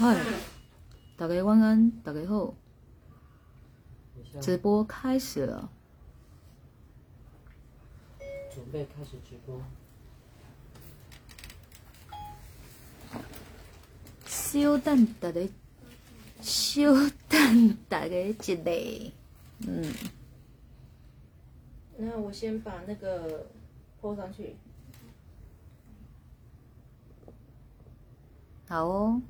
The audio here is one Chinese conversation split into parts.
嗨，大家晚安，大家好，直播开始了。准备开始直播。稍等大家，稍等大家一下。嗯，那我先把那个泼上去。好哦。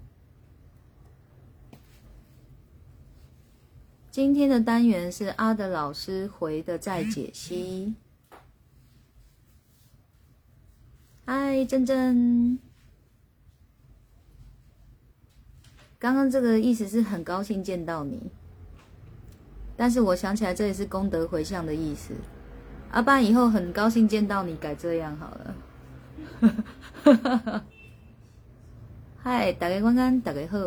今天的单元是阿德老师回的再解析。嗨，珍珍，刚刚这个意思是很高兴见到你，但是我想起来这也是功德回向的意思。阿爸以后很高兴见到你，改这样好了。嗨，大家晚安，大家好。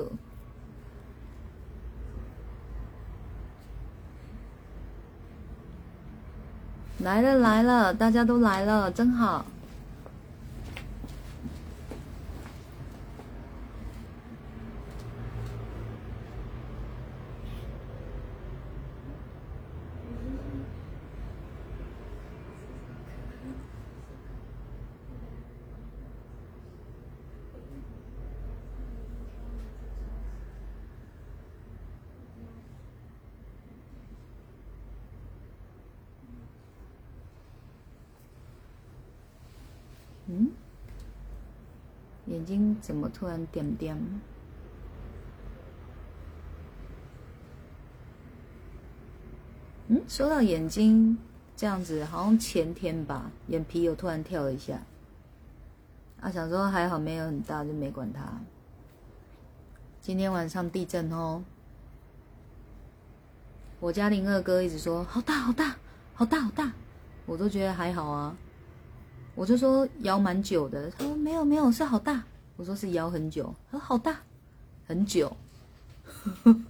来了来了，大家都来了，真好。嗯，眼睛怎么突然点点？嗯，说到眼睛这样子，好像前天吧，眼皮有突然跳了一下。啊，想说还好没有很大，就没管它。今天晚上地震哦，我家林二哥一直说好大好大好大好大，我都觉得还好啊。我就说摇蛮久的，他说没有没有是好大，我说是摇很久，他说好大，很久。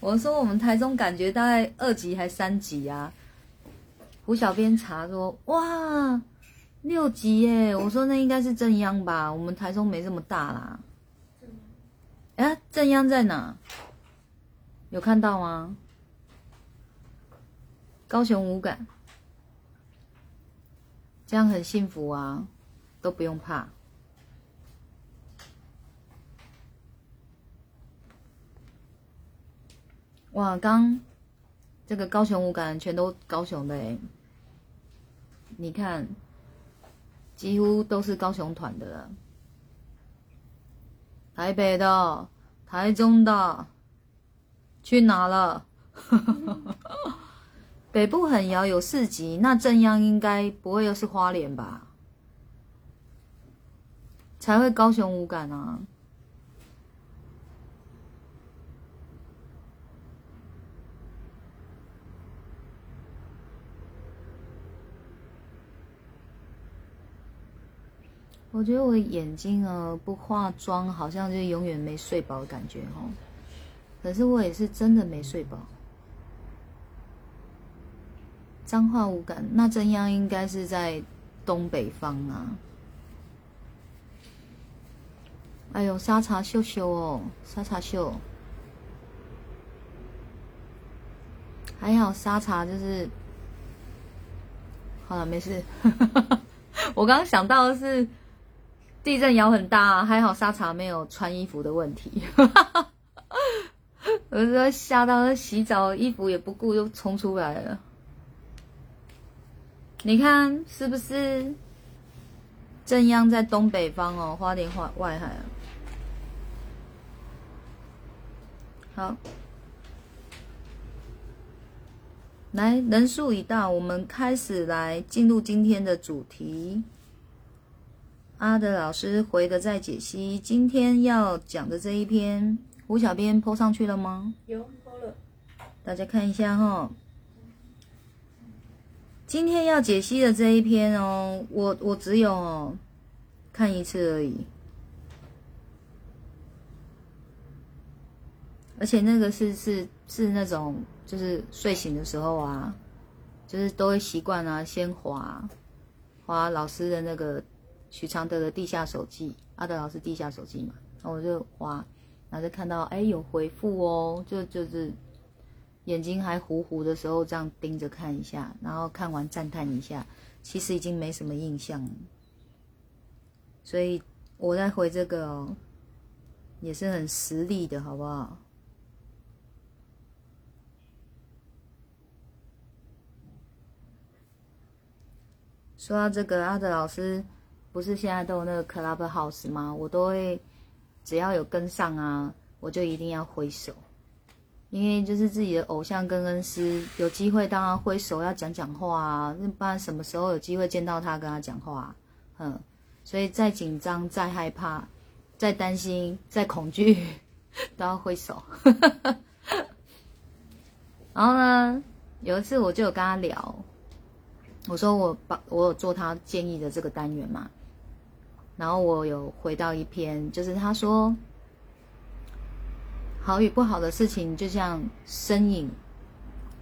我说我们台中感觉大概二级还三级啊。胡小编查说哇六级耶，我说那应该是正央吧，我们台中没这么大啦。哎，正央在哪？有看到吗？高雄无感。这样很幸福啊，都不用怕。哇，刚这个高雄五感全都高雄的，你看，几乎都是高雄团的了。台北的、台中的，去哪了？北部很遥，有四级，那正央应该不会又是花莲吧？才会高雄无感啊！我觉得我眼睛啊，不化妆好像就永远没睡饱的感觉哦。可是我也是真的没睡饱。脏话无感，那正央应该是在东北方啊。哎呦，沙茶秀秀哦，沙茶秀，还好沙茶就是，好了，没事。我刚刚想到的是地震摇很大，还好沙茶没有穿衣服的问题。我说吓到，洗澡衣服也不顾，又冲出来了。你看是不是？正央在东北方哦，花莲花外海啊。好，来人数已到，我们开始来进入今天的主题。阿德老师回的在解析，今天要讲的这一篇，胡小编泼上去了吗？有泼了，大家看一下哈。今天要解析的这一篇哦，我我只有看一次而已，而且那个是是是那种就是睡醒的时候啊，就是都会习惯啊，先划划老师的那个许常德的地下手记，阿德老师地下手记嘛，然后我就滑，然后就看到哎有回复哦，就就是眼睛还糊糊的时候这样盯着看一下，然后看完赞叹一下，其实已经没什么印象了。所以我在回这个哦，也是很实力的，好不好？说到这个，阿德老师不是现在都有那个 Club House 吗？我都会只要有跟上啊，我就一定要挥手，因为就是自己的偶像跟恩师有机会，当然挥手要讲讲话啊，那不然什么时候有机会见到他跟他讲话、啊？嗯，所以再紧张、再害怕、再担心、再恐惧，都要挥手。然后呢，有一次我就有跟他聊。我说我把我有做他建议的这个单元嘛，然后我有回到一篇，就是他说，好与不好的事情就像身影，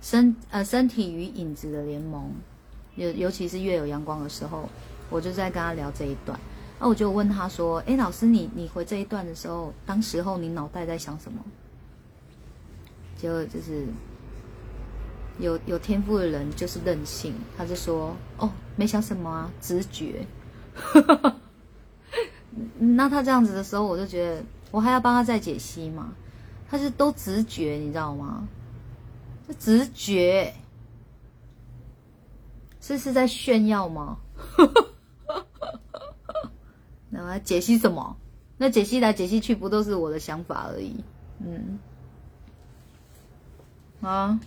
身呃身体与影子的联盟，尤尤其是越有阳光的时候，我就在跟他聊这一段，那我就问他说，哎，老师你你回这一段的时候，当时候你脑袋在想什么？就就是。有有天赋的人就是任性，他就说：“哦，没想什么啊，直觉。” 那他这样子的时候，我就觉得我还要帮他再解析嘛？他是都直觉，你知道吗？这直觉这是在炫耀吗？那解析什么？那解析来解析去，不都是我的想法而已？嗯，啊。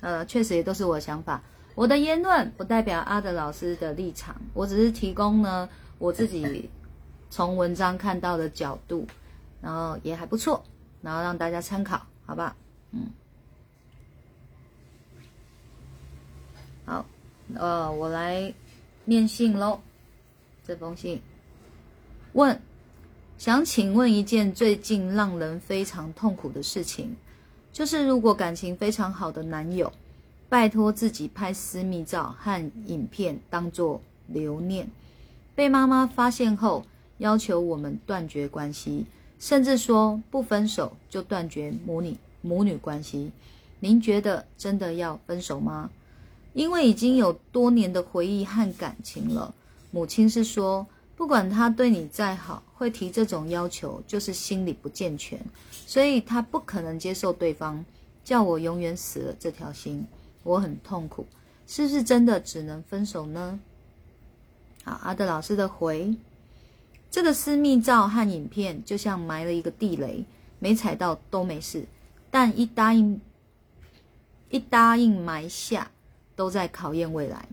呃，确实也都是我的想法。我的言论不代表阿德老师的立场，我只是提供呢我自己从文章看到的角度，然后也还不错，然后让大家参考，好吧？嗯，好，呃，我来念信喽。这封信问，想请问一件最近让人非常痛苦的事情。就是如果感情非常好的男友，拜托自己拍私密照和影片当做留念，被妈妈发现后要求我们断绝关系，甚至说不分手就断绝母女母女关系。您觉得真的要分手吗？因为已经有多年的回忆和感情了。母亲是说。不管他对你再好，会提这种要求，就是心理不健全，所以他不可能接受对方叫我永远死了这条心，我很痛苦，是不是真的只能分手呢？好，阿德老师的回，这个私密照和影片就像埋了一个地雷，没踩到都没事，但一答应，一答应埋下，都在考验未来。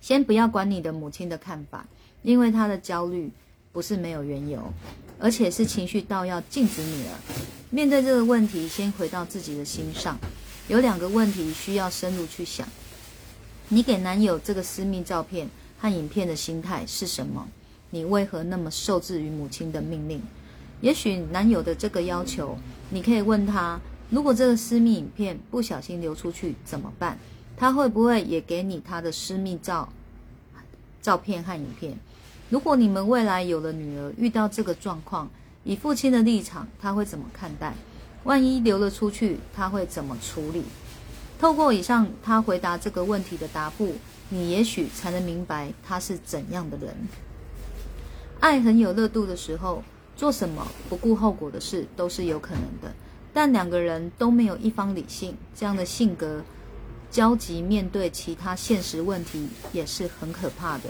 先不要管你的母亲的看法。因为她的焦虑不是没有缘由，而且是情绪到要禁止你了。面对这个问题，先回到自己的心上。有两个问题需要深入去想：你给男友这个私密照片和影片的心态是什么？你为何那么受制于母亲的命令？也许男友的这个要求，你可以问他：如果这个私密影片不小心流出去怎么办？他会不会也给你他的私密照、照片和影片？如果你们未来有了女儿，遇到这个状况，以父亲的立场，他会怎么看待？万一流了出去，他会怎么处理？透过以上他回答这个问题的答复，你也许才能明白他是怎样的人。爱很有热度的时候，做什么不顾后果的事都是有可能的。但两个人都没有一方理性，这样的性格，焦急面对其他现实问题，也是很可怕的。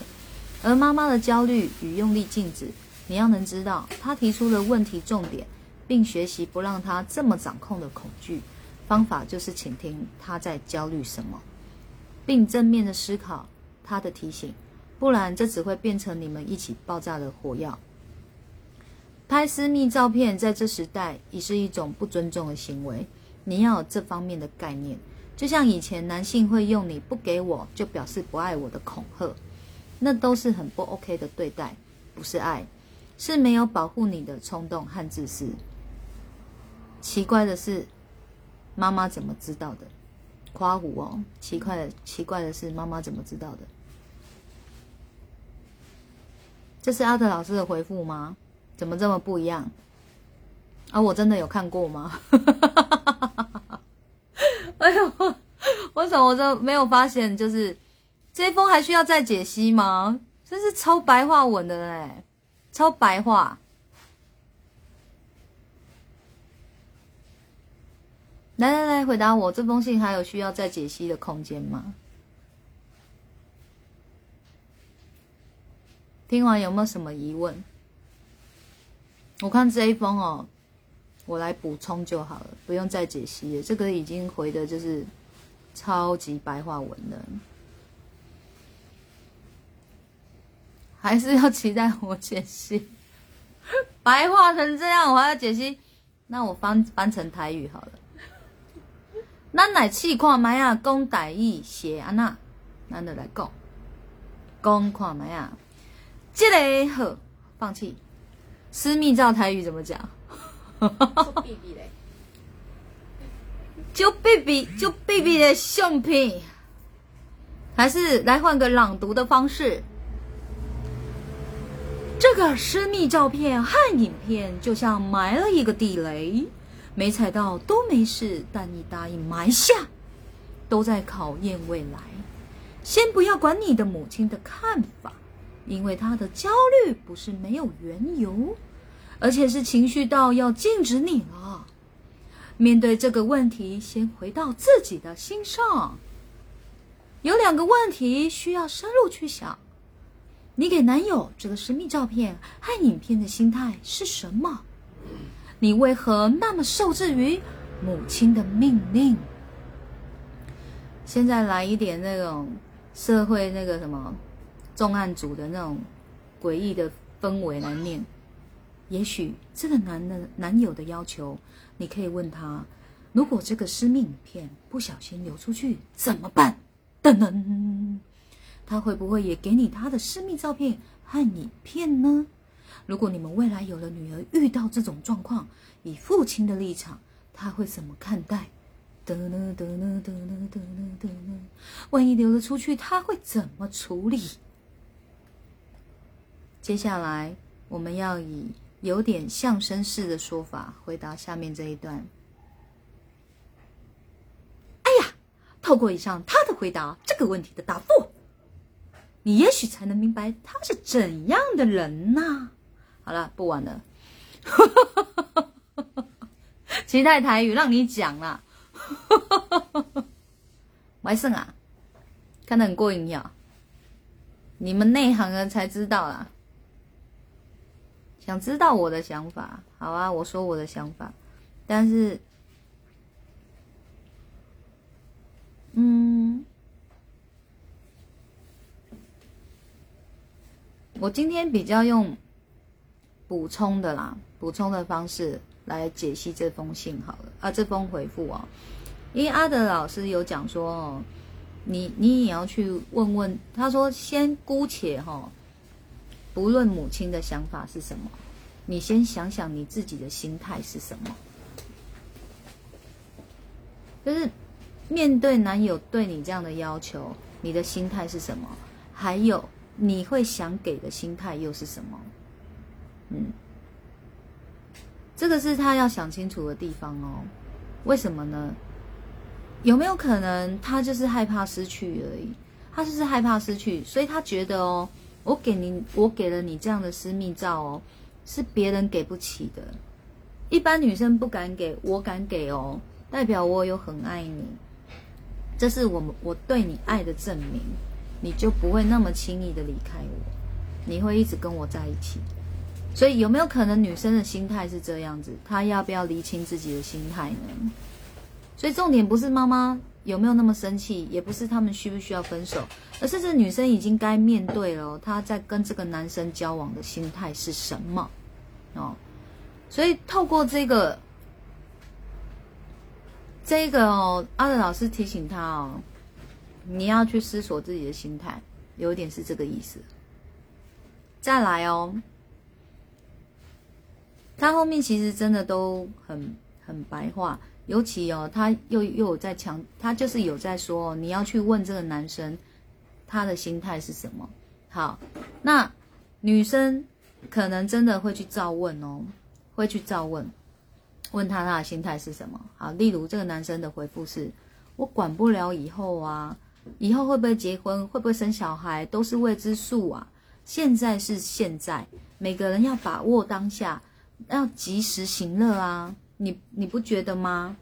而妈妈的焦虑与用力禁止，你要能知道，她提出的问题重点，并学习不让她这么掌控的恐惧方法，就是倾听她在焦虑什么，并正面的思考她的提醒，不然这只会变成你们一起爆炸的火药。拍私密照片在这时代已是一种不尊重的行为，你要有这方面的概念，就像以前男性会用“你不给我就表示不爱我”的恐吓。那都是很不 OK 的对待，不是爱，是没有保护你的冲动和自私。奇怪的是，妈妈怎么知道的？夸胡哦！奇怪的，奇怪的是，妈妈怎么知道的？这是阿德老师的回复吗？怎么这么不一样？啊，我真的有看过吗？哎呦，为什么我都没有发现？就是这封还需要再解析吗？这是超白话文的嘞，超白话。来来来，回答我，这封信还有需要再解析的空间吗？听完有没有什么疑问？我看这一封哦，我来补充就好了，不用再解析了。这个已经回的就是超级白话文了，还是要期待我解析。白话成这样，我还要解析，那我翻翻成台语好了。咱来试看麦啊，讲台语写安那，咱就来讲，讲看麦啊。这个好，放弃。私密照台语怎么讲？就 B B 就 B B 的相片，还是来换个朗读的方式。这个私密照片和影片就像埋了一个地雷，没踩到都没事，但你答应埋下，都在考验未来。先不要管你的母亲的看法。因为他的焦虑不是没有缘由，而且是情绪到要禁止你了。面对这个问题，先回到自己的心上。有两个问题需要深入去想：你给男友这个神秘照片和影片的心态是什么？你为何那么受制于母亲的命令？现在来一点那种社会那个什么？重案组的那种诡异的氛围来念，也许这个男的男友的要求，你可以问他：如果这个私密影片不小心流出去怎么办？噔噔，他会不会也给你他的私密照片和影片呢？如果你们未来有了女儿，遇到这种状况，以父亲的立场，他会怎么看待？噔噔噔噔噔噔噔噔，万一流了出去，他会怎么处理？接下来，我们要以有点相声式的说法回答下面这一段。哎呀，透过以上他的回答，这个问题的答复，你也许才能明白他是怎样的人呐。好了，不玩了。期待台语让你讲啦。完胜啊，看得很过瘾呀。你们内行人才知道啦。想知道我的想法，好啊，我说我的想法，但是，嗯，我今天比较用补充的啦，补充的方式来解析这封信好了啊，这封回复哦，因为阿德老师有讲说哦，你你也要去问问，他说先姑且哈。不论母亲的想法是什么，你先想想你自己的心态是什么。就是面对男友对你这样的要求，你的心态是什么？还有你会想给的心态又是什么？嗯，这个是他要想清楚的地方哦。为什么呢？有没有可能他就是害怕失去而已？他就是害怕失去，所以他觉得哦。我给你，我给了你这样的私密照哦，是别人给不起的，一般女生不敢给，我敢给哦，代表我有很爱你，这是我们我对你爱的证明，你就不会那么轻易的离开我，你会一直跟我在一起，所以有没有可能女生的心态是这样子？她要不要厘清自己的心态呢？所以重点不是妈妈。有没有那么生气？也不是他们需不需要分手，而是这女生已经该面对了，她在跟这个男生交往的心态是什么？哦，所以透过这个，这个哦，阿德老师提醒他哦，你要去思索自己的心态，有一点是这个意思。再来哦，他后面其实真的都很很白话。尤其哦，他又又有在强，他就是有在说，你要去问这个男生，他的心态是什么。好，那女生可能真的会去照问哦，会去照问。问他他的心态是什么？好，例如这个男生的回复是：我管不了以后啊，以后会不会结婚，会不会生小孩，都是未知数啊。现在是现在，每个人要把握当下，要及时行乐啊。你你不觉得吗？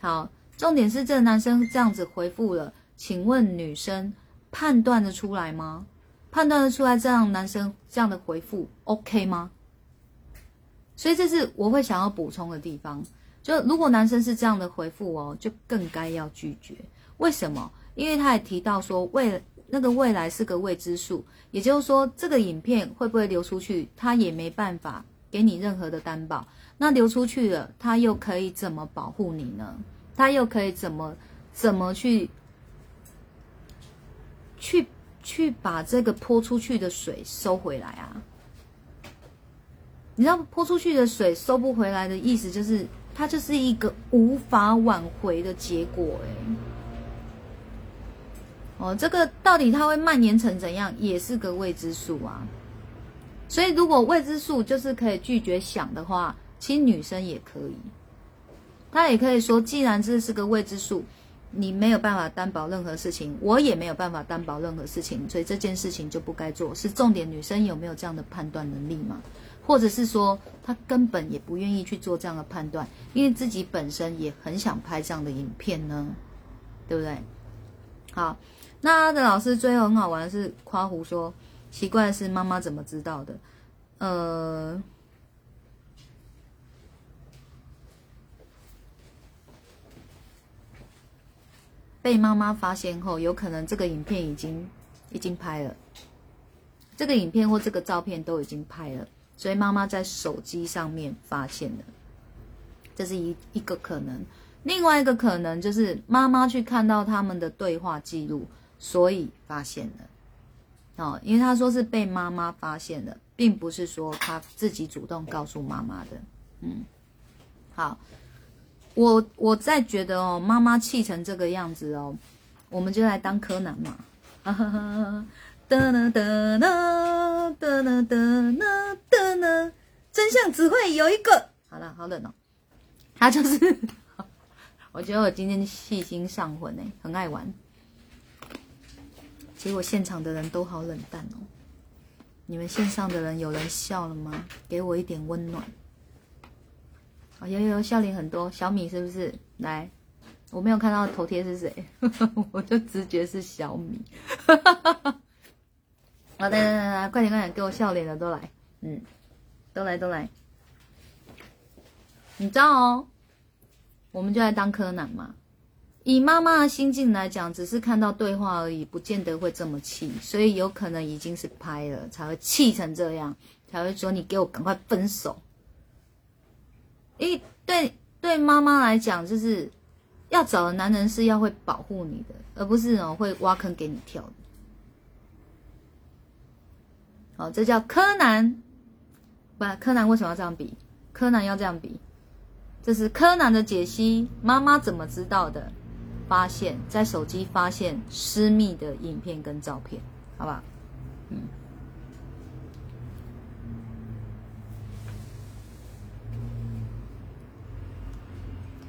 好，重点是这个男生这样子回复了，请问女生判断得出来吗？判断得出来这样男生这样的回复 OK 吗？所以这是我会想要补充的地方。就如果男生是这样的回复哦，就更该要拒绝。为什么？因为他也提到说未那个未来是个未知数，也就是说这个影片会不会流出去，他也没办法给你任何的担保。那流出去了，他又可以怎么保护你呢？他又可以怎么怎么去去去把这个泼出去的水收回来啊？你知道泼出去的水收不回来的意思，就是它就是一个无法挽回的结果。哎，哦，这个到底它会蔓延成怎样，也是个未知数啊。所以，如果未知数就是可以拒绝想的话，其实女生也可以，她也可以说，既然这是个未知数，你没有办法担保任何事情，我也没有办法担保任何事情，所以这件事情就不该做。是重点，女生有没有这样的判断能力吗？或者是说，她根本也不愿意去做这样的判断，因为自己本身也很想拍这样的影片呢，对不对？好，那的老师最后很好玩的是夸胡说，奇怪的是妈妈怎么知道的？呃，被妈妈发现后，有可能这个影片已经已经拍了，这个影片或这个照片都已经拍了。所以妈妈在手机上面发现了，这是一一个可能。另外一个可能就是妈妈去看到他们的对话记录，所以发现了。哦，因为他说是被妈妈发现的，并不是说他自己主动告诉妈妈的。嗯，好，我我在觉得哦，妈妈气成这个样子哦，我们就来当柯南嘛。哈哈哈。哒呢哒呢哒呢哒呢哒呢，真相只会有一个。好了，好冷哦。他就是，我觉得我今天细心上魂哎，很爱玩。结果现场的人都好冷淡哦。你们线上的人有人笑了吗？给我一点温暖。哦，有有笑脸很多，小米是不是？来，我没有看到头贴是谁，我就直觉是小米。好的，来来来，快点快点，给我笑脸的都来，嗯，都来都来。你知道哦，我们就来当柯南嘛。以妈妈的心境来讲，只是看到对话而已，不见得会这么气，所以有可能已经是拍了，才会气成这样，才会说你给我赶快分手。因为对对妈妈来讲，就是要找的男人是要会保护你的，而不是哦会挖坑给你跳的。哦，这叫柯南，不，柯南为什么要这样比？柯南要这样比，这是柯南的解析。妈妈怎么知道的？发现，在手机发现私密的影片跟照片，好吧？嗯，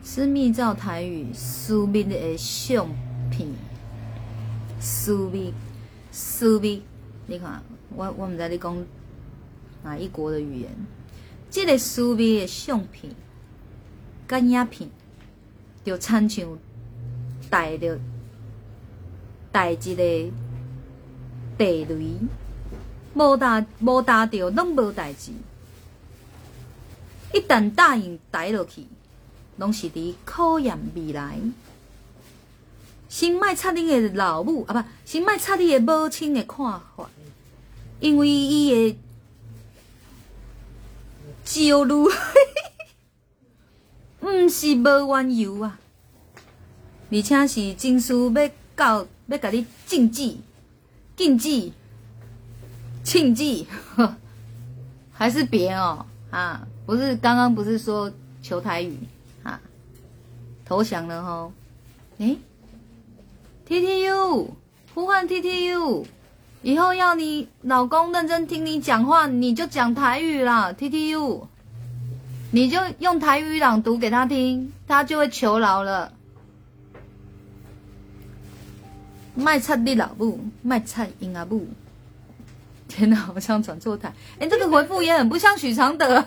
私密照台语，私密的相片，私密，私密，你看。我我唔知你讲哪一国的语言，这个私密的相片、干影片，就亲像带着带一个地雷，无打无打着，拢无代志。一旦答应带落去，拢是伫考验未来。先卖插你的老母啊，不，先卖插你的母亲的看法。因为伊的焦虑，毋是无缘由啊，而且是证书要到要甲你禁止、禁止、禁止，还是别哦啊！不是刚刚不是说求台语？投降了吼？诶 t T U 呼唤 T T U。以后要你老公认真听你讲话，你就讲台语啦。T T U，你就用台语朗读给他听，他就会求饶了。卖菜的老母，卖菜因阿母。天哪，好像转错台。哎，这个回复也很不像许常德，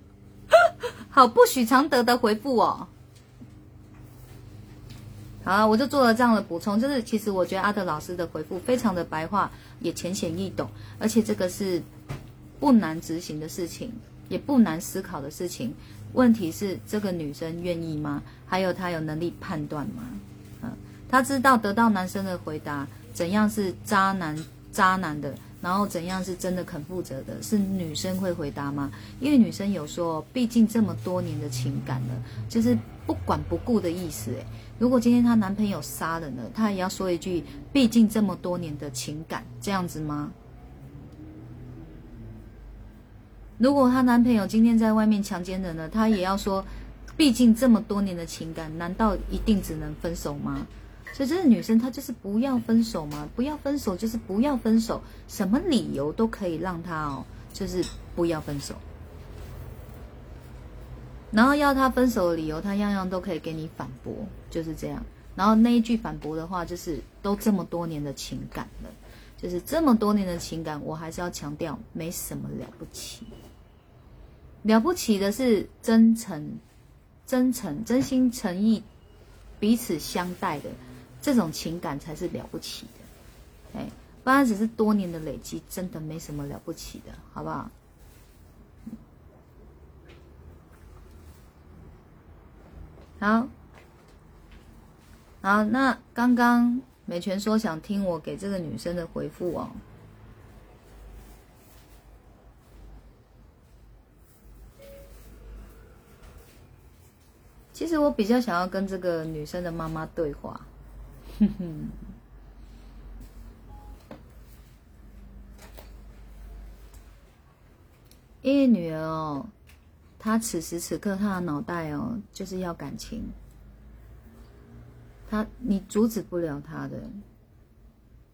好不许常德的回复哦。好，我就做了这样的补充，就是其实我觉得阿德老师的回复非常的白话，也浅显易懂，而且这个是不难执行的事情，也不难思考的事情。问题是这个女生愿意吗？还有她有能力判断吗？嗯，她知道得到男生的回答，怎样是渣男渣男的，然后怎样是真的肯负责的，是女生会回答吗？因为女生有说，毕竟这么多年的情感了，就是不管不顾的意思，诶。如果今天她男朋友杀人了，她也要说一句：“毕竟这么多年的情感，这样子吗？”如果她男朋友今天在外面强奸人了，她也要说：“毕竟这么多年的情感，难道一定只能分手吗？”所以这个女生她就是不要分手嘛，不要分手就是不要分手，什么理由都可以让她哦，就是不要分手。然后要她分手的理由，她样样都可以给你反驳，就是这样。然后那一句反驳的话，就是都这么多年的情感了，就是这么多年的情感，我还是要强调，没什么了不起。了不起的是真诚、真诚、真心诚意，彼此相待的这种情感才是了不起的。哎，不然只是多年的累积，真的没什么了不起的，好不好？好，好，那刚刚美泉说想听我给这个女生的回复哦。其实我比较想要跟这个女生的妈妈对话，哼哼，因为女儿哦。她此时此刻，她的脑袋哦，就是要感情。他你阻止不了他的，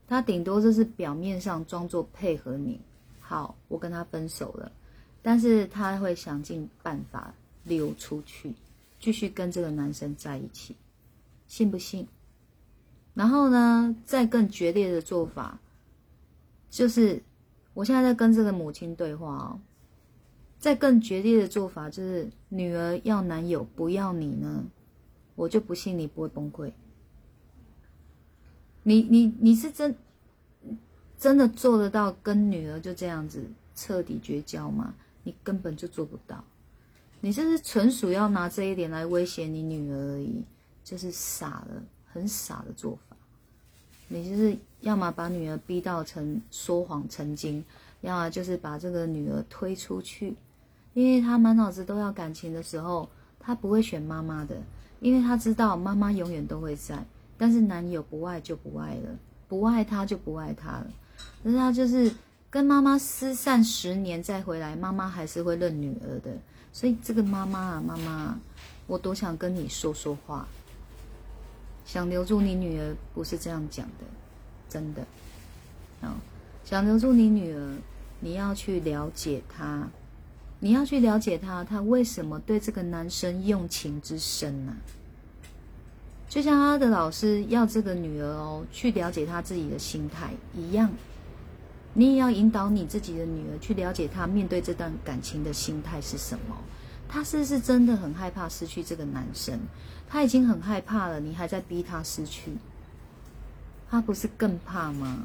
他顶多就是表面上装作配合你。好，我跟他分手了，但是他会想尽办法溜出去，继续跟这个男生在一起，信不信？然后呢，再更决裂的做法，就是我现在在跟这个母亲对话哦。再更决裂的做法就是，女儿要男友不要你呢，我就不信你不会崩溃。你你你是真真的做得到跟女儿就这样子彻底绝交吗？你根本就做不到，你这是纯属要拿这一点来威胁你女儿而已，就是傻了，很傻的做法。你就是要么把女儿逼到成说谎成精，要么就是把这个女儿推出去。因为他满脑子都要感情的时候，他不会选妈妈的，因为他知道妈妈永远都会在。但是男友不爱就不爱了，不爱他就不爱他了。可是他就是跟妈妈失散十年再回来，妈妈还是会认女儿的。所以这个妈妈啊，妈妈，我多想跟你说说话，想留住你女儿，不是这样讲的，真的。啊，想留住你女儿，你要去了解她。你要去了解他，他为什么对这个男生用情之深呢？就像他的老师要这个女儿哦，去了解他自己的心态一样，你也要引导你自己的女儿去了解他面对这段感情的心态是什么。他是不是真的很害怕失去这个男生？他已经很害怕了，你还在逼他失去，他不是更怕吗？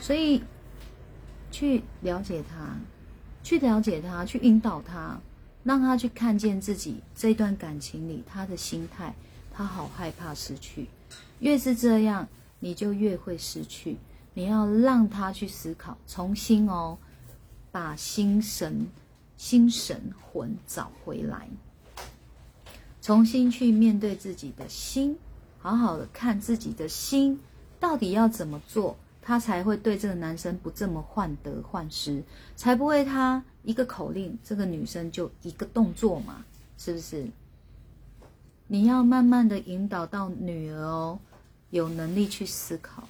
所以。去了解他，去了解他，去引导他，让他去看见自己这段感情里他的心态。他好害怕失去，越是这样，你就越会失去。你要让他去思考，重新哦，把心神、心神魂找回来，重新去面对自己的心，好好的看自己的心到底要怎么做。他才会对这个男生不这么患得患失，才不会他一个口令，这个女生就一个动作嘛，是不是？你要慢慢的引导到女儿哦，有能力去思考，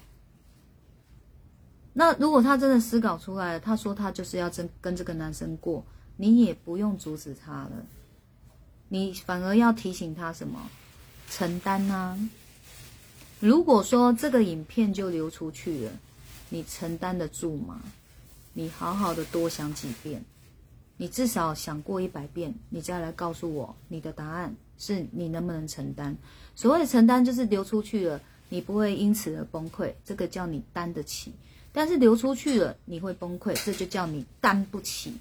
那如果他真的思考出来了，他说他就是要真跟这个男生过，你也不用阻止他了，你反而要提醒他什么？承担啊！如果说这个影片就流出去了，你承担得住吗？你好好的多想几遍，你至少想过一百遍，你再来告诉我你的答案是你能不能承担？所谓的承担就是流出去了，你不会因此而崩溃，这个叫你担得起。但是流出去了，你会崩溃，这就叫你担不起。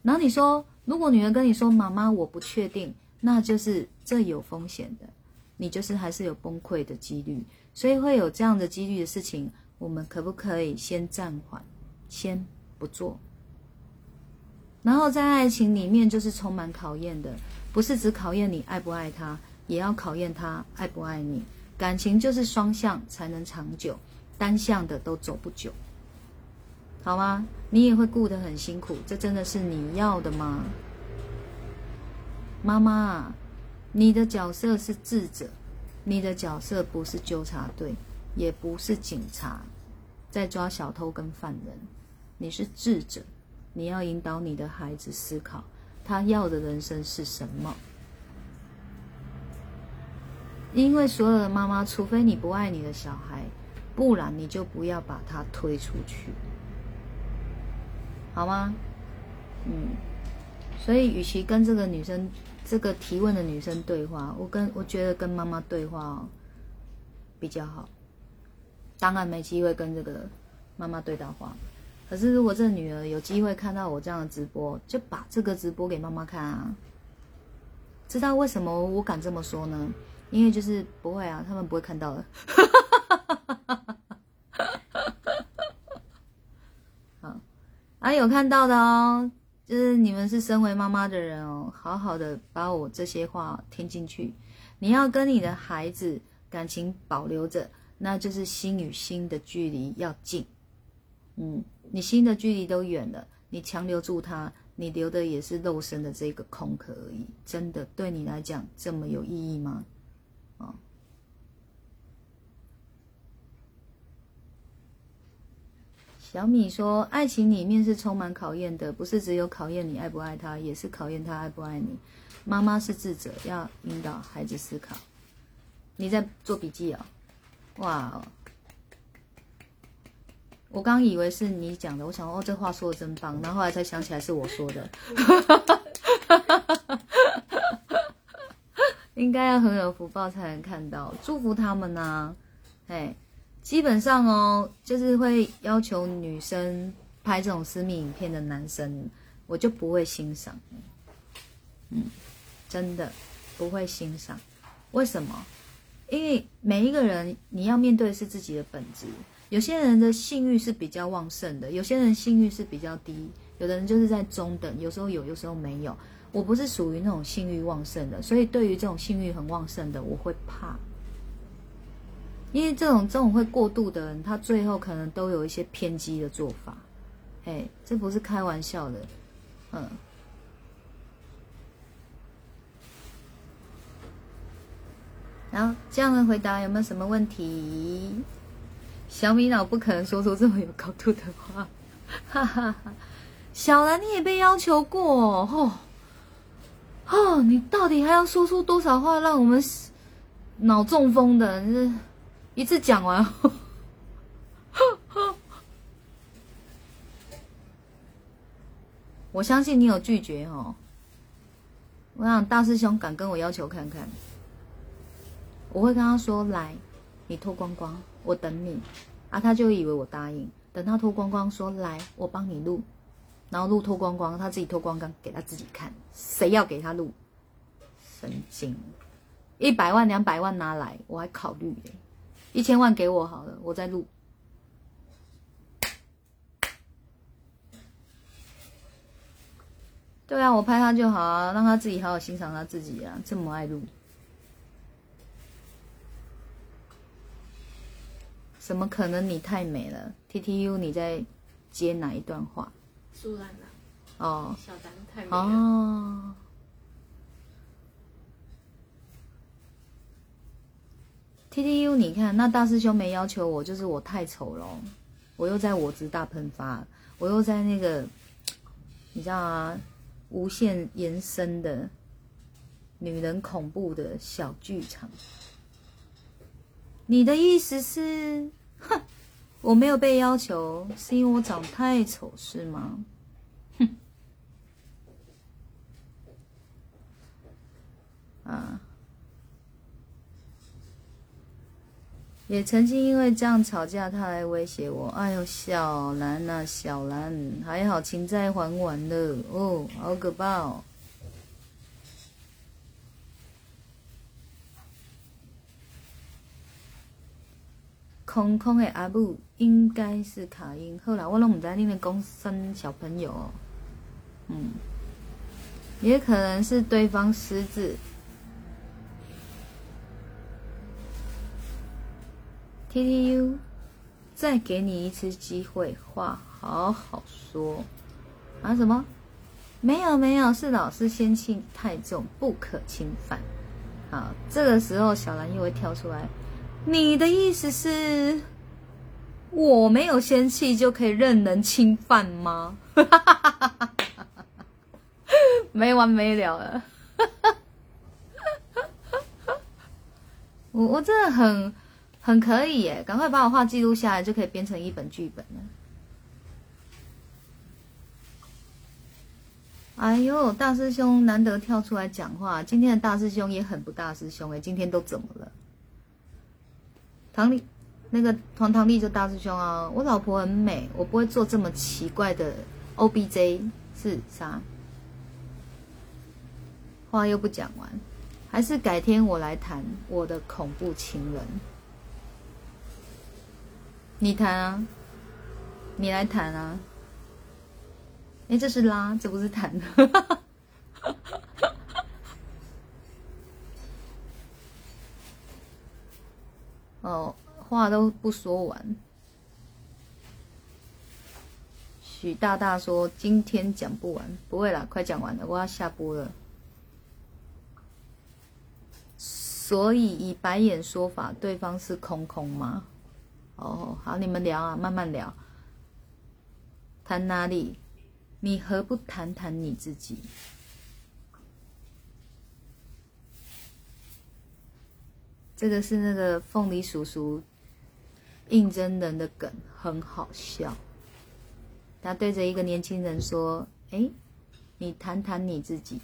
然后你说，如果女儿跟你说：“妈妈，我不确定”，那就是这有风险的，你就是还是有崩溃的几率。所以会有这样的几率的事情，我们可不可以先暂缓，先不做？然后在爱情里面就是充满考验的，不是只考验你爱不爱他，也要考验他爱不爱你。感情就是双向才能长久。单向的都走不久，好吗？你也会顾得很辛苦，这真的是你要的吗？妈妈，你的角色是智者，你的角色不是纠察队，也不是警察，在抓小偷跟犯人。你是智者，你要引导你的孩子思考，他要的人生是什么？因为所有的妈妈，除非你不爱你的小孩。不然你就不要把他推出去，好吗？嗯，所以与其跟这个女生、这个提问的女生对话，我跟我觉得跟妈妈对话比较好。当然没机会跟这个妈妈对到话，可是如果这女儿有机会看到我这样的直播，就把这个直播给妈妈看啊。知道为什么我敢这么说呢？因为就是不会啊，他们不会看到的。好，啊，有看到的哦，就是你们是身为妈妈的人哦，好好的把我这些话听进去。你要跟你的孩子感情保留着，那就是心与心的距离要近。嗯，你心的距离都远了，你强留住他，你留的也是肉身的这个空壳而已。真的对你来讲这么有意义吗？啊？小米说：“爱情里面是充满考验的，不是只有考验你爱不爱他，也是考验他爱不爱你。妈妈是智者，要引导孩子思考。你在做笔记哦，哇哦！我刚以为是你讲的，我想哦，这话说的真棒。然后后来才想起来是我说的，应该要很有福报才能看到，祝福他们呢，哎。”基本上哦，就是会要求女生拍这种私密影片的男生，我就不会欣赏。嗯，真的不会欣赏。为什么？因为每一个人你要面对的是自己的本质。有些人的性欲是比较旺盛的，有些人性欲是比较低，有的人就是在中等，有时候有，有时候没有。我不是属于那种性欲旺盛的，所以对于这种性欲很旺盛的，我会怕。因为这种这种会过度的人，他最后可能都有一些偏激的做法，哎，这不是开玩笑的，嗯。然后这样的回答有没有什么问题？小米脑不可能说出这么有高度的话，哈哈哈。小兰你也被要求过，哦，哦，你到底还要说出多少话让我们脑中风的？是。一次讲完，我相信你有拒绝哦。我想大师兄敢跟我要求看看，我会跟他说：“来，你脱光光，我等你。”啊，他就以为我答应。等他脱光光，说：“来，我帮你录。”然后录脱光光，他自己脱光光给他自己看。谁要给他录？神经！一百万、两百万拿来，我还考虑嘞。一千万给我好了，我再录。对啊，我拍他就好啊，让他自己好好欣赏他自己啊，这么爱录。怎么可能？你太美了！T T U，你在接哪一段话？苏兰娜。哦。小丹太美了。哦。T T U，你看那大师兄没要求我，就是我太丑了。我又在我执大喷发，我又在那个，你知道啊？无限延伸的女人恐怖的小剧场。你的意思是，哼，我没有被要求，是因为我长太丑是吗？哼，啊。也曾经因为这样吵架，他来威胁我。哎呦，小兰呐，小兰，还好情债还完了哦，好可怕哦！空空的阿布应该是卡因，后来我拢唔知你们公生小朋友，嗯，也可能是对方私自。T T U，再给你一次机会，话好好说啊？什么？没有没有，是老师仙气太重，不可侵犯。好，这个时候小兰又会跳出来。你的意思是，我没有仙气就可以任人侵犯吗？哈哈哈哈哈哈没完没了了。我我真的很。很可以耶，赶快把我话记录下来，就可以编成一本剧本了。哎呦，大师兄难得跳出来讲话，今天的大师兄也很不大师兄哎，今天都怎么了？唐丽，那个唐唐丽就大师兄啊，我老婆很美，我不会做这么奇怪的 O B J 是啥？话又不讲完，还是改天我来谈我的恐怖情人。你弹啊，你来弹啊！哎，这是拉，这不是谈的。哦，话都不说完。许大大说：“今天讲不完，不会啦，快讲完了，我要下播了。”所以以白眼说法，对方是空空吗？哦，好，你们聊啊，慢慢聊。谈哪里？你何不谈谈你自己？这个是那个凤梨叔叔应征人的梗，很好笑。他对着一个年轻人说：“哎，你谈谈你自己。”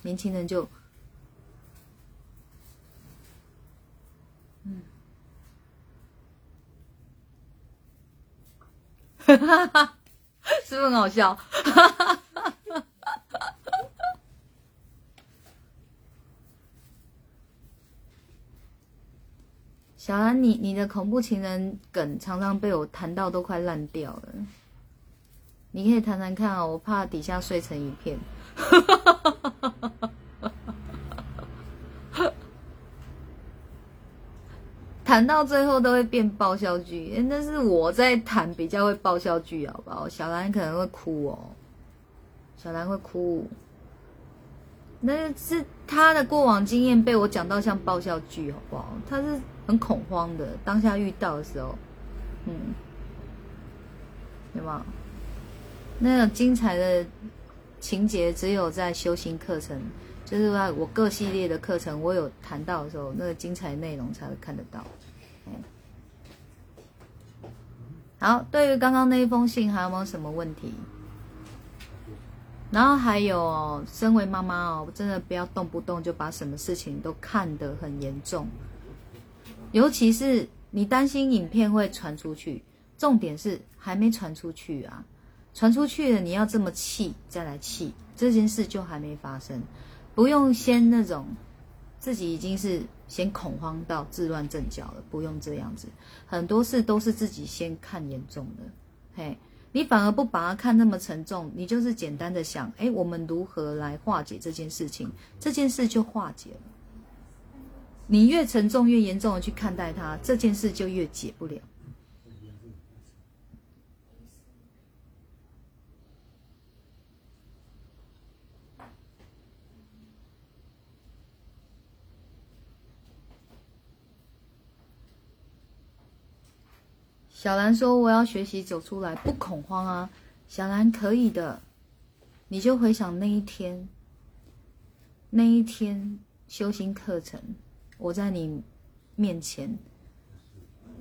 年轻人就，嗯。哈哈哈，是不是很好笑？哈哈哈哈哈！小兰，你你的恐怖情人梗常常被我谈到都快烂掉了，你可以谈谈看啊，我怕底下碎成一片。哈哈哈哈哈哈！谈到最后都会变爆笑剧，那是我在谈比较会爆笑剧，好不好？小兰可能会哭哦，小兰会哭，那是他的过往经验被我讲到像爆笑剧，好不好？他是很恐慌的，当下遇到的时候，嗯，有吗？那种精彩的情节只有在修行课程，就是在我各系列的课程，我有谈到的时候，那个精彩内容才会看得到。好，对于刚刚那一封信，还有没有什么问题？然后还有，身为妈妈哦，真的不要动不动就把什么事情都看得很严重，尤其是你担心影片会传出去，重点是还没传出去啊，传出去了，你要这么气再来气，这件事就还没发生，不用先那种。自己已经是先恐慌到自乱阵脚了，不用这样子。很多事都是自己先看严重的，嘿，你反而不把它看那么沉重，你就是简单的想，哎，我们如何来化解这件事情，这件事就化解了。你越沉重、越严重的去看待它，这件事就越解不了。小兰说：“我要学习走出来，不恐慌啊。”小兰可以的，你就回想那一天，那一天修心课程，我在你面前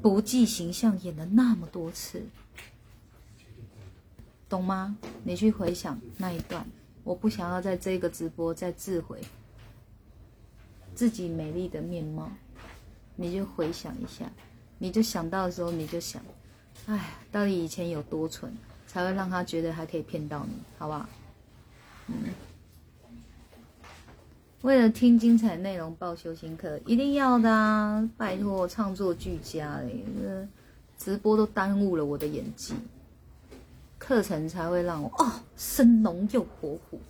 不计形象演了那么多次，懂吗？你去回想那一段，我不想要在这个直播再自毁自己美丽的面貌，你就回想一下，你就想到的时候你就想，哎，到底以前有多蠢？才会让他觉得还可以骗到你，好不好？嗯，为了听精彩内容报修心课，一定要的啊！拜托，唱作俱佳嘞，直播都耽误了我的演技，课程才会让我哦生龙又活虎。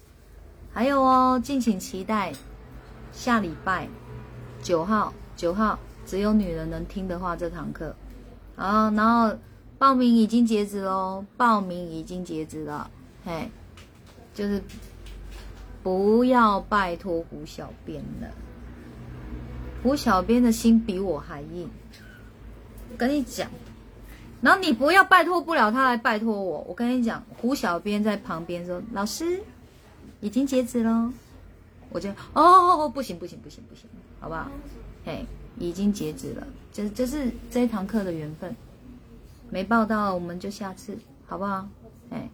还有哦，敬请期待下礼拜九号，九号只有女人能听的话这堂课，好，然后。报名已经截止喽！报名已经截止了，嘿，就是不要拜托胡小编了。胡小编的心比我还硬，我跟你讲。然后你不要拜托不了他来拜托我，我跟你讲，胡小编在旁边说：“老师，已经截止喽。”我就哦，不行不行不行不行，好不好？嘿，已经截止了，这这是这一堂课的缘分。没报到，我们就下次，好不好？哎，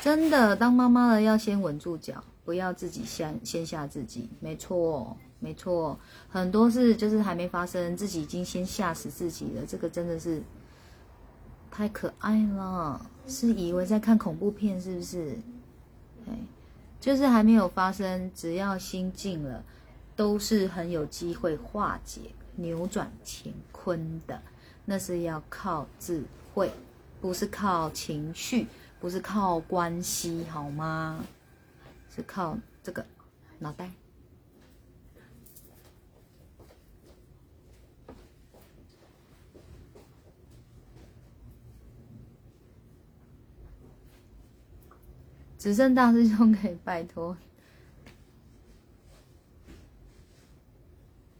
真的，当妈妈的要先稳住脚，不要自己先先吓自己。没错，没错，很多事就是还没发生，自己已经先吓死自己了。这个真的是太可爱了，是以为在看恐怖片是不是？哎，就是还没有发生，只要心静了。都是很有机会化解、扭转乾坤的，那是要靠智慧，不是靠情绪，不是靠关系，好吗？是靠这个脑袋。只剩大师兄可以拜托。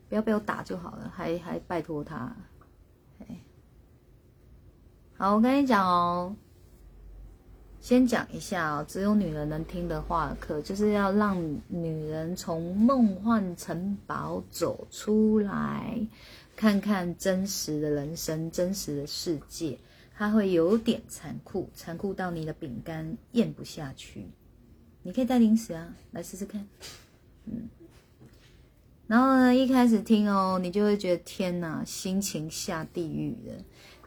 不要被我打就好了，还还拜托他。好，我跟你讲哦，先讲一下哦，只有女人能听的话课，就是要让女人从梦幻城堡走出来，看看真实的人生、真实的世界。它会有点残酷，残酷到你的饼干咽不下去。你可以带零食啊，来试试看。嗯。然后呢，一开始听哦，你就会觉得天哪，心情下地狱了。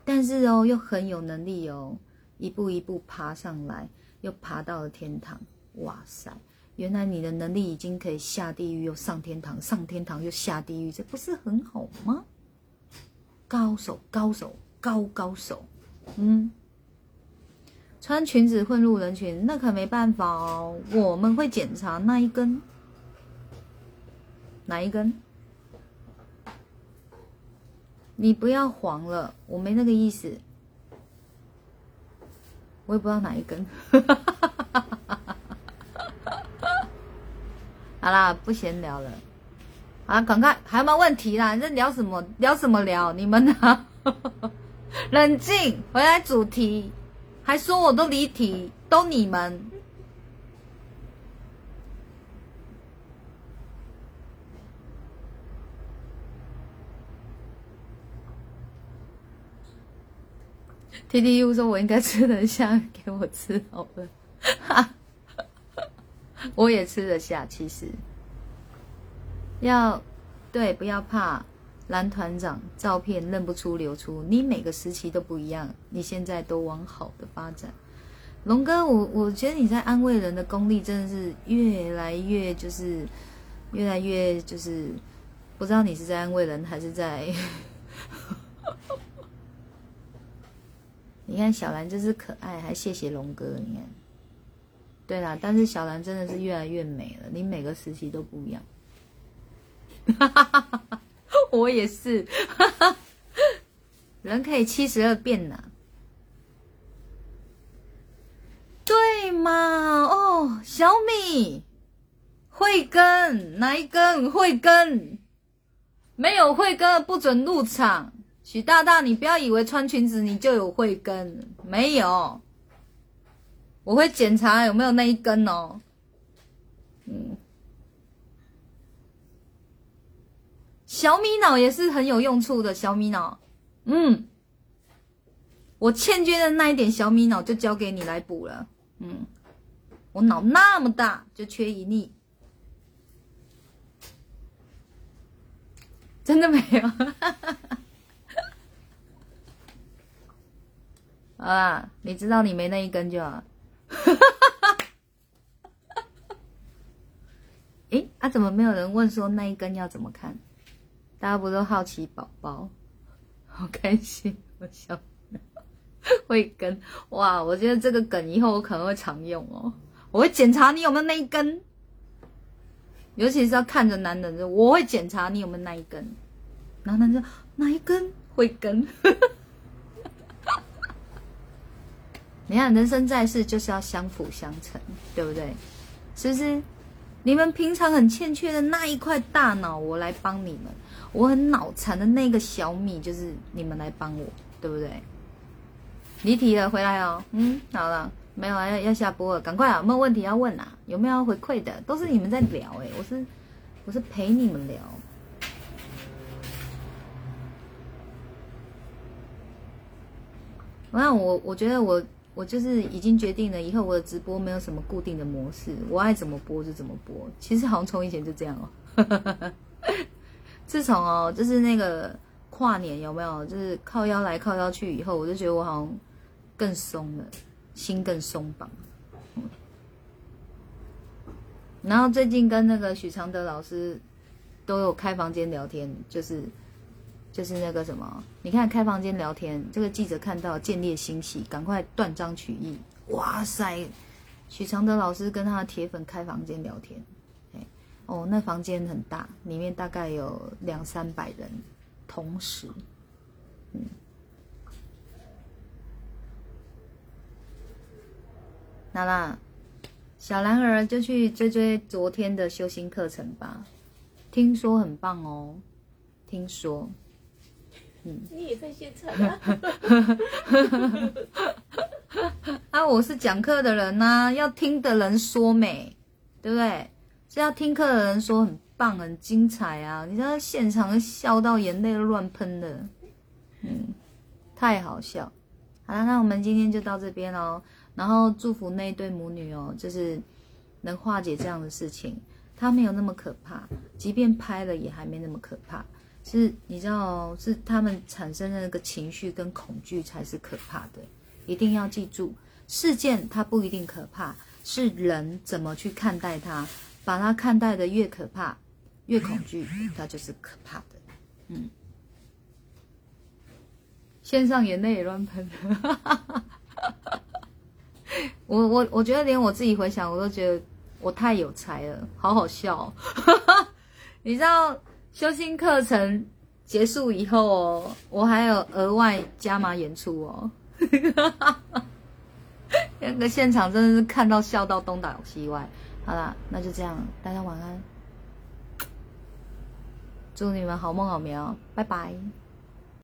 但是哦，又很有能力哦，一步一步爬上来，又爬到了天堂。哇塞，原来你的能力已经可以下地狱又上天堂，上天堂又下地狱，这不是很好吗？高手，高手，高高手。嗯，穿裙子混入人群，那可没办法哦，我们会检查那一根。哪一根？你不要黄了，我没那个意思。我也不知道哪一根。好啦，不闲聊了。啊，赶快，还有没有问题啦？这聊什么？聊什么聊？你们呢？冷静，回来主题。还说我都离题，都你们。T T U 说：“我应该吃得下，给我吃好了。哈 我也吃得下，其实要对，不要怕。蓝团长照片认不出流出，你每个时期都不一样，你现在都往好的发展。龙哥，我我觉得你在安慰人的功力真的是越来越，就是越来越，就是不知道你是在安慰人还是在。”你看小兰真是可爱，还谢谢龙哥。你看，对啦，但是小兰真的是越来越美了。你每个时期都不一样，我也是，人可以七十二变呢，对嘛？哦，小米慧根哪一根慧根？没有慧根不准入场。许大大，你不要以为穿裙子你就有慧根，没有。我会检查有没有那一根哦。嗯，小米脑也是很有用处的。小米脑，嗯，我欠缺的那一点小米脑就交给你来补了。嗯，我脑那么大，就缺一粒。真的没有。啊，你知道你没那一根就好。哎，啊，怎么没有人问说那一根要怎么看？大家不都好奇宝宝？好开心，我笑。会跟哇，我觉得这个梗以后我可能会常用哦。我会检查你有没有那一根，尤其是要看着男人的，我会检查你有没有那一根。然后男生哪一根会跟？你看，人生在世就是要相辅相成，对不对？是不是？你们平常很欠缺的那一块大脑，我来帮你们；我很脑残的那个小米，就是你们来帮我，对不对？离题了，回来哦。嗯，好了，没有啊，要要下播了，赶快啊！有没有问题要问啊？有没有要回馈的？都是你们在聊哎，我是我是陪你们聊。那我我觉得我。我就是已经决定了，以后我的直播没有什么固定的模式，我爱怎么播就怎么播。其实好像从以前就这样哦。自从哦，就是那个跨年有没有？就是靠腰来靠腰去以后，我就觉得我好像更松了，心更松绑。然后最近跟那个许常德老师都有开房间聊天，就是。就是那个什么，你看开房间聊天，这个记者看到见猎欣喜，赶快断章取义。哇塞，许常德老师跟他的铁粉开房间聊天，哎，哦，那房间很大，里面大概有两三百人同时，嗯，那啦，小兰儿就去追追昨天的修心课程吧，听说很棒哦，听说。你也在现场啊！啊，我是讲课的人呐，要听的人说美，对不对？是要听课的人说很棒、很精彩啊！你知道现场笑到眼泪乱喷的，嗯，太好笑。好了，那我们今天就到这边哦。然后祝福那对母女哦，就是能化解这样的事情，它没有那么可怕，即便拍了也还没那么可怕。是，你知道，是他们产生的那个情绪跟恐惧才是可怕的。一定要记住，事件它不一定可怕，是人怎么去看待它，把它看待的越可怕，越恐惧，它就是可怕的。嗯，线上眼泪也乱喷。我我我觉得连我自己回想，我都觉得我太有才了，好好笑。你知道？修心课程结束以后哦，我还有额外加码演出哦。那个现场真的是看到笑到东倒西歪。好啦，那就这样，大家晚安，祝你们好梦好眠哦，拜拜。